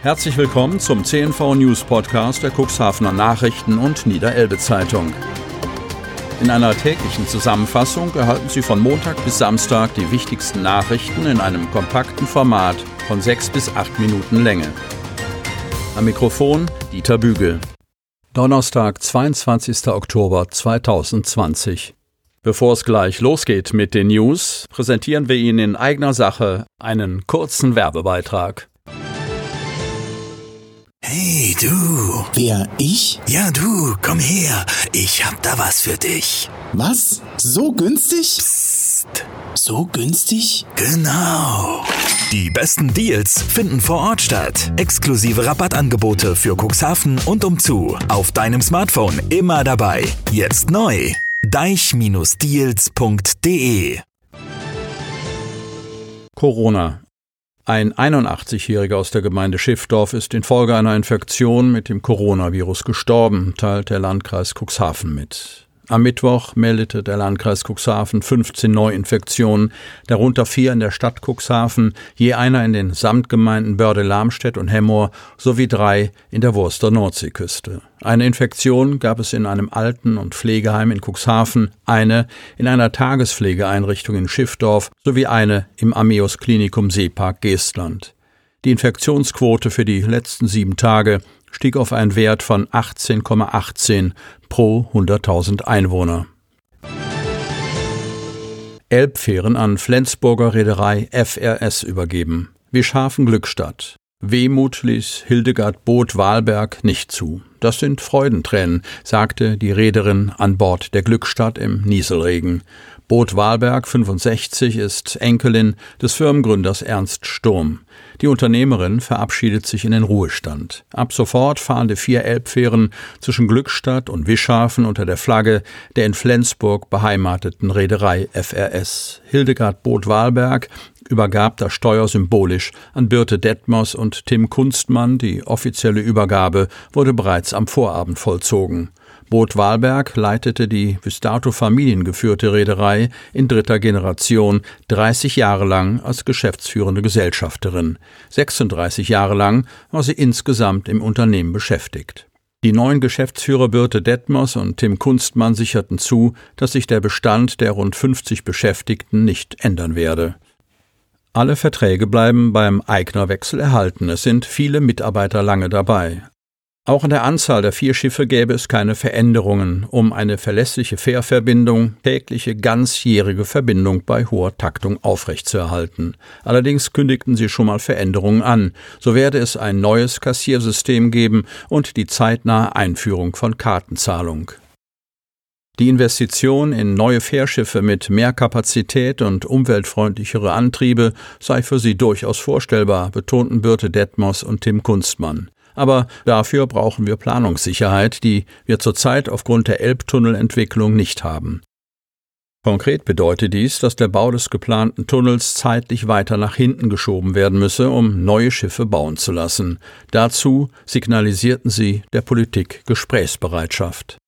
Herzlich willkommen zum CNV News Podcast der Cuxhavener Nachrichten und Niederelbe Zeitung. In einer täglichen Zusammenfassung erhalten Sie von Montag bis Samstag die wichtigsten Nachrichten in einem kompakten Format von sechs bis acht Minuten Länge. Am Mikrofon Dieter Bügel. Donnerstag, 22. Oktober 2020. Bevor es gleich losgeht mit den News, präsentieren wir Ihnen in eigener Sache einen kurzen Werbebeitrag. Du. Wer, ich? Ja du, komm her. Ich hab da was für dich. Was? So günstig? Psst. So günstig? Genau. Die besten Deals finden vor Ort statt. Exklusive Rabattangebote für Cuxhaven und umzu. Auf deinem Smartphone immer dabei. Jetzt neu. deich-deals.de Corona. Ein 81-Jähriger aus der Gemeinde Schiffdorf ist infolge einer Infektion mit dem Coronavirus gestorben, teilt der Landkreis Cuxhaven mit. Am Mittwoch meldete der Landkreis Cuxhaven 15 Neuinfektionen, darunter vier in der Stadt Cuxhaven, je einer in den Samtgemeinden Börde-Lamstedt und Hemmoor sowie drei in der Wurster Nordseeküste. Eine Infektion gab es in einem Alten- und Pflegeheim in Cuxhaven, eine in einer Tagespflegeeinrichtung in Schiffdorf sowie eine im Ameos Klinikum Seepark Geestland. Die Infektionsquote für die letzten sieben Tage stieg auf einen Wert von 18,18 pro 100.000 Einwohner. Elbfähren an Flensburger Reederei FRS übergeben. Wie scharfen Glückstadt. Wehmut ließ Hildegard Boot Wahlberg nicht zu. Das sind Freudentränen, sagte die Reederin an Bord der Glückstadt im Nieselregen. Boot Wahlberg, 65, ist Enkelin des Firmengründers Ernst Sturm. Die Unternehmerin verabschiedet sich in den Ruhestand. Ab sofort fahren die vier Elbfähren zwischen Glückstadt und Wischhafen unter der Flagge der in Flensburg beheimateten Reederei FRS. Hildegard Boot Wahlberg übergab das Steuer symbolisch an Birte Detmers und Tim Kunstmann. Die offizielle Übergabe wurde bereits am Vorabend vollzogen. Boot Wahlberg leitete die bis dato familiengeführte Reederei in dritter Generation 30 Jahre lang als geschäftsführende Gesellschafterin. 36 Jahre lang war sie insgesamt im Unternehmen beschäftigt. Die neuen Geschäftsführer Birte Detmers und Tim Kunstmann sicherten zu, dass sich der Bestand der rund 50 Beschäftigten nicht ändern werde. Alle Verträge bleiben beim Eignerwechsel erhalten. Es sind viele Mitarbeiter lange dabei. Auch in der Anzahl der vier Schiffe gäbe es keine Veränderungen, um eine verlässliche Fährverbindung, tägliche ganzjährige Verbindung bei hoher Taktung aufrechtzuerhalten. Allerdings kündigten sie schon mal Veränderungen an. So werde es ein neues Kassiersystem geben und die zeitnahe Einführung von Kartenzahlung. Die Investition in neue Fährschiffe mit mehr Kapazität und umweltfreundlichere Antriebe sei für sie durchaus vorstellbar, betonten Birte Detmos und Tim Kunstmann. Aber dafür brauchen wir Planungssicherheit, die wir zurzeit aufgrund der Elbtunnelentwicklung nicht haben. Konkret bedeutet dies, dass der Bau des geplanten Tunnels zeitlich weiter nach hinten geschoben werden müsse, um neue Schiffe bauen zu lassen. Dazu signalisierten sie der Politik Gesprächsbereitschaft.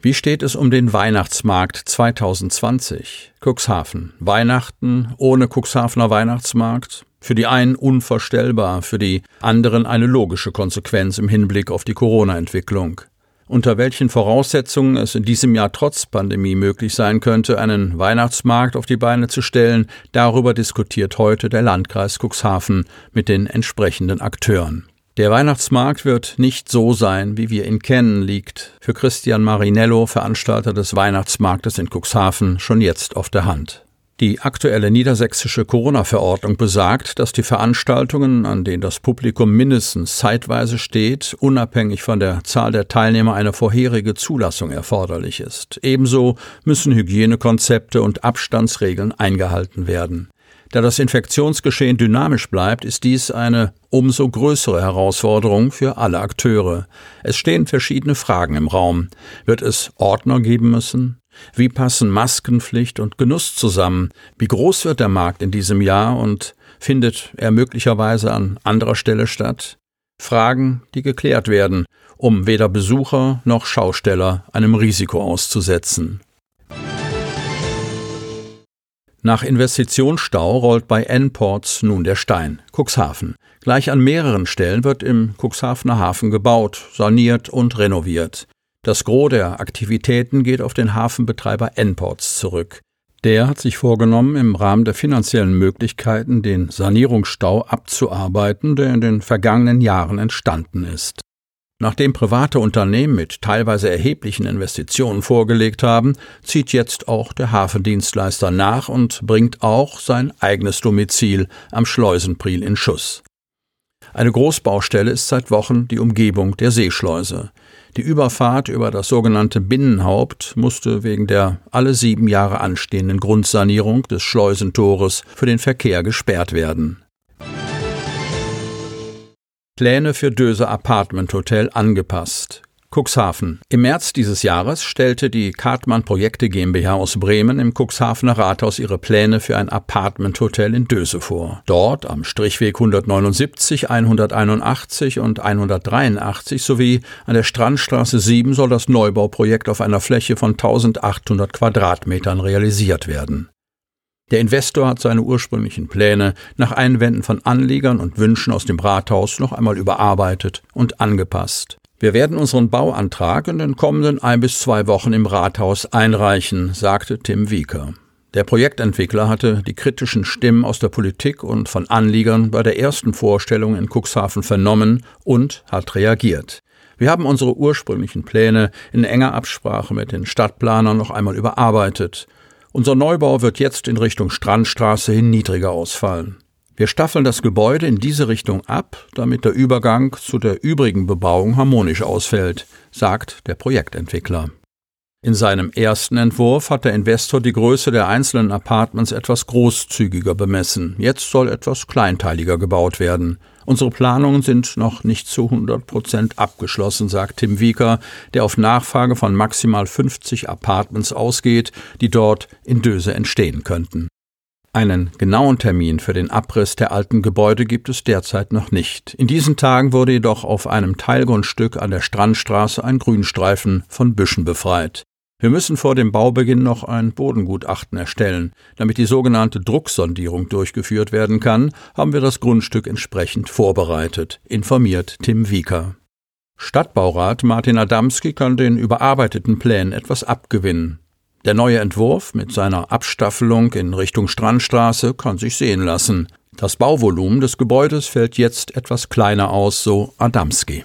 Wie steht es um den Weihnachtsmarkt 2020? Cuxhaven. Weihnachten ohne Cuxhavener Weihnachtsmarkt? Für die einen unvorstellbar, für die anderen eine logische Konsequenz im Hinblick auf die Corona-Entwicklung. Unter welchen Voraussetzungen es in diesem Jahr trotz Pandemie möglich sein könnte, einen Weihnachtsmarkt auf die Beine zu stellen, darüber diskutiert heute der Landkreis Cuxhaven mit den entsprechenden Akteuren. Der Weihnachtsmarkt wird nicht so sein, wie wir ihn kennen, liegt für Christian Marinello, Veranstalter des Weihnachtsmarktes in Cuxhaven, schon jetzt auf der Hand. Die aktuelle niedersächsische Corona-Verordnung besagt, dass die Veranstaltungen, an denen das Publikum mindestens zeitweise steht, unabhängig von der Zahl der Teilnehmer eine vorherige Zulassung erforderlich ist. Ebenso müssen Hygienekonzepte und Abstandsregeln eingehalten werden. Da das Infektionsgeschehen dynamisch bleibt, ist dies eine umso größere Herausforderung für alle Akteure. Es stehen verschiedene Fragen im Raum. Wird es Ordner geben müssen? Wie passen Maskenpflicht und Genuss zusammen? Wie groß wird der Markt in diesem Jahr und findet er möglicherweise an anderer Stelle statt? Fragen, die geklärt werden, um weder Besucher noch Schausteller einem Risiko auszusetzen. Nach Investitionsstau rollt bei N-Ports nun der Stein. Cuxhaven. Gleich an mehreren Stellen wird im Cuxhavener Hafen gebaut, saniert und renoviert. Das Gros der Aktivitäten geht auf den Hafenbetreiber N-Ports zurück. Der hat sich vorgenommen, im Rahmen der finanziellen Möglichkeiten den Sanierungsstau abzuarbeiten, der in den vergangenen Jahren entstanden ist. Nachdem private Unternehmen mit teilweise erheblichen Investitionen vorgelegt haben, zieht jetzt auch der Hafendienstleister nach und bringt auch sein eigenes Domizil am Schleusenpriel in Schuss. Eine Großbaustelle ist seit Wochen die Umgebung der Seeschleuse. Die Überfahrt über das sogenannte Binnenhaupt musste wegen der alle sieben Jahre anstehenden Grundsanierung des Schleusentores für den Verkehr gesperrt werden. Pläne für Döse Apartment Hotel angepasst. Cuxhaven. Im März dieses Jahres stellte die Kartmann Projekte GmbH aus Bremen im Cuxhavener Rathaus ihre Pläne für ein Apartment-Hotel in Döse vor. Dort am Strichweg 179, 181 und 183 sowie an der Strandstraße 7 soll das Neubauprojekt auf einer Fläche von 1800 Quadratmetern realisiert werden. Der Investor hat seine ursprünglichen Pläne nach Einwänden von Anlegern und Wünschen aus dem Rathaus noch einmal überarbeitet und angepasst. Wir werden unseren Bauantrag in den kommenden ein bis zwei Wochen im Rathaus einreichen, sagte Tim Wieker. Der Projektentwickler hatte die kritischen Stimmen aus der Politik und von Anliegern bei der ersten Vorstellung in Cuxhaven vernommen und hat reagiert. Wir haben unsere ursprünglichen Pläne in enger Absprache mit den Stadtplanern noch einmal überarbeitet. Unser Neubau wird jetzt in Richtung Strandstraße hin niedriger ausfallen. Wir staffeln das Gebäude in diese Richtung ab, damit der Übergang zu der übrigen Bebauung harmonisch ausfällt, sagt der Projektentwickler. In seinem ersten Entwurf hat der Investor die Größe der einzelnen Apartments etwas großzügiger bemessen. Jetzt soll etwas kleinteiliger gebaut werden. Unsere Planungen sind noch nicht zu 100 Prozent abgeschlossen, sagt Tim Wieker, der auf Nachfrage von maximal 50 Apartments ausgeht, die dort in Döse entstehen könnten. Einen genauen Termin für den Abriss der alten Gebäude gibt es derzeit noch nicht. In diesen Tagen wurde jedoch auf einem Teilgrundstück an der Strandstraße ein Grünstreifen von Büschen befreit. Wir müssen vor dem Baubeginn noch ein Bodengutachten erstellen. Damit die sogenannte Drucksondierung durchgeführt werden kann, haben wir das Grundstück entsprechend vorbereitet, informiert Tim Wieker. Stadtbaurat Martin Adamski kann den überarbeiteten Plänen etwas abgewinnen. Der neue Entwurf mit seiner Abstaffelung in Richtung Strandstraße kann sich sehen lassen. Das Bauvolumen des Gebäudes fällt jetzt etwas kleiner aus, so Adamski.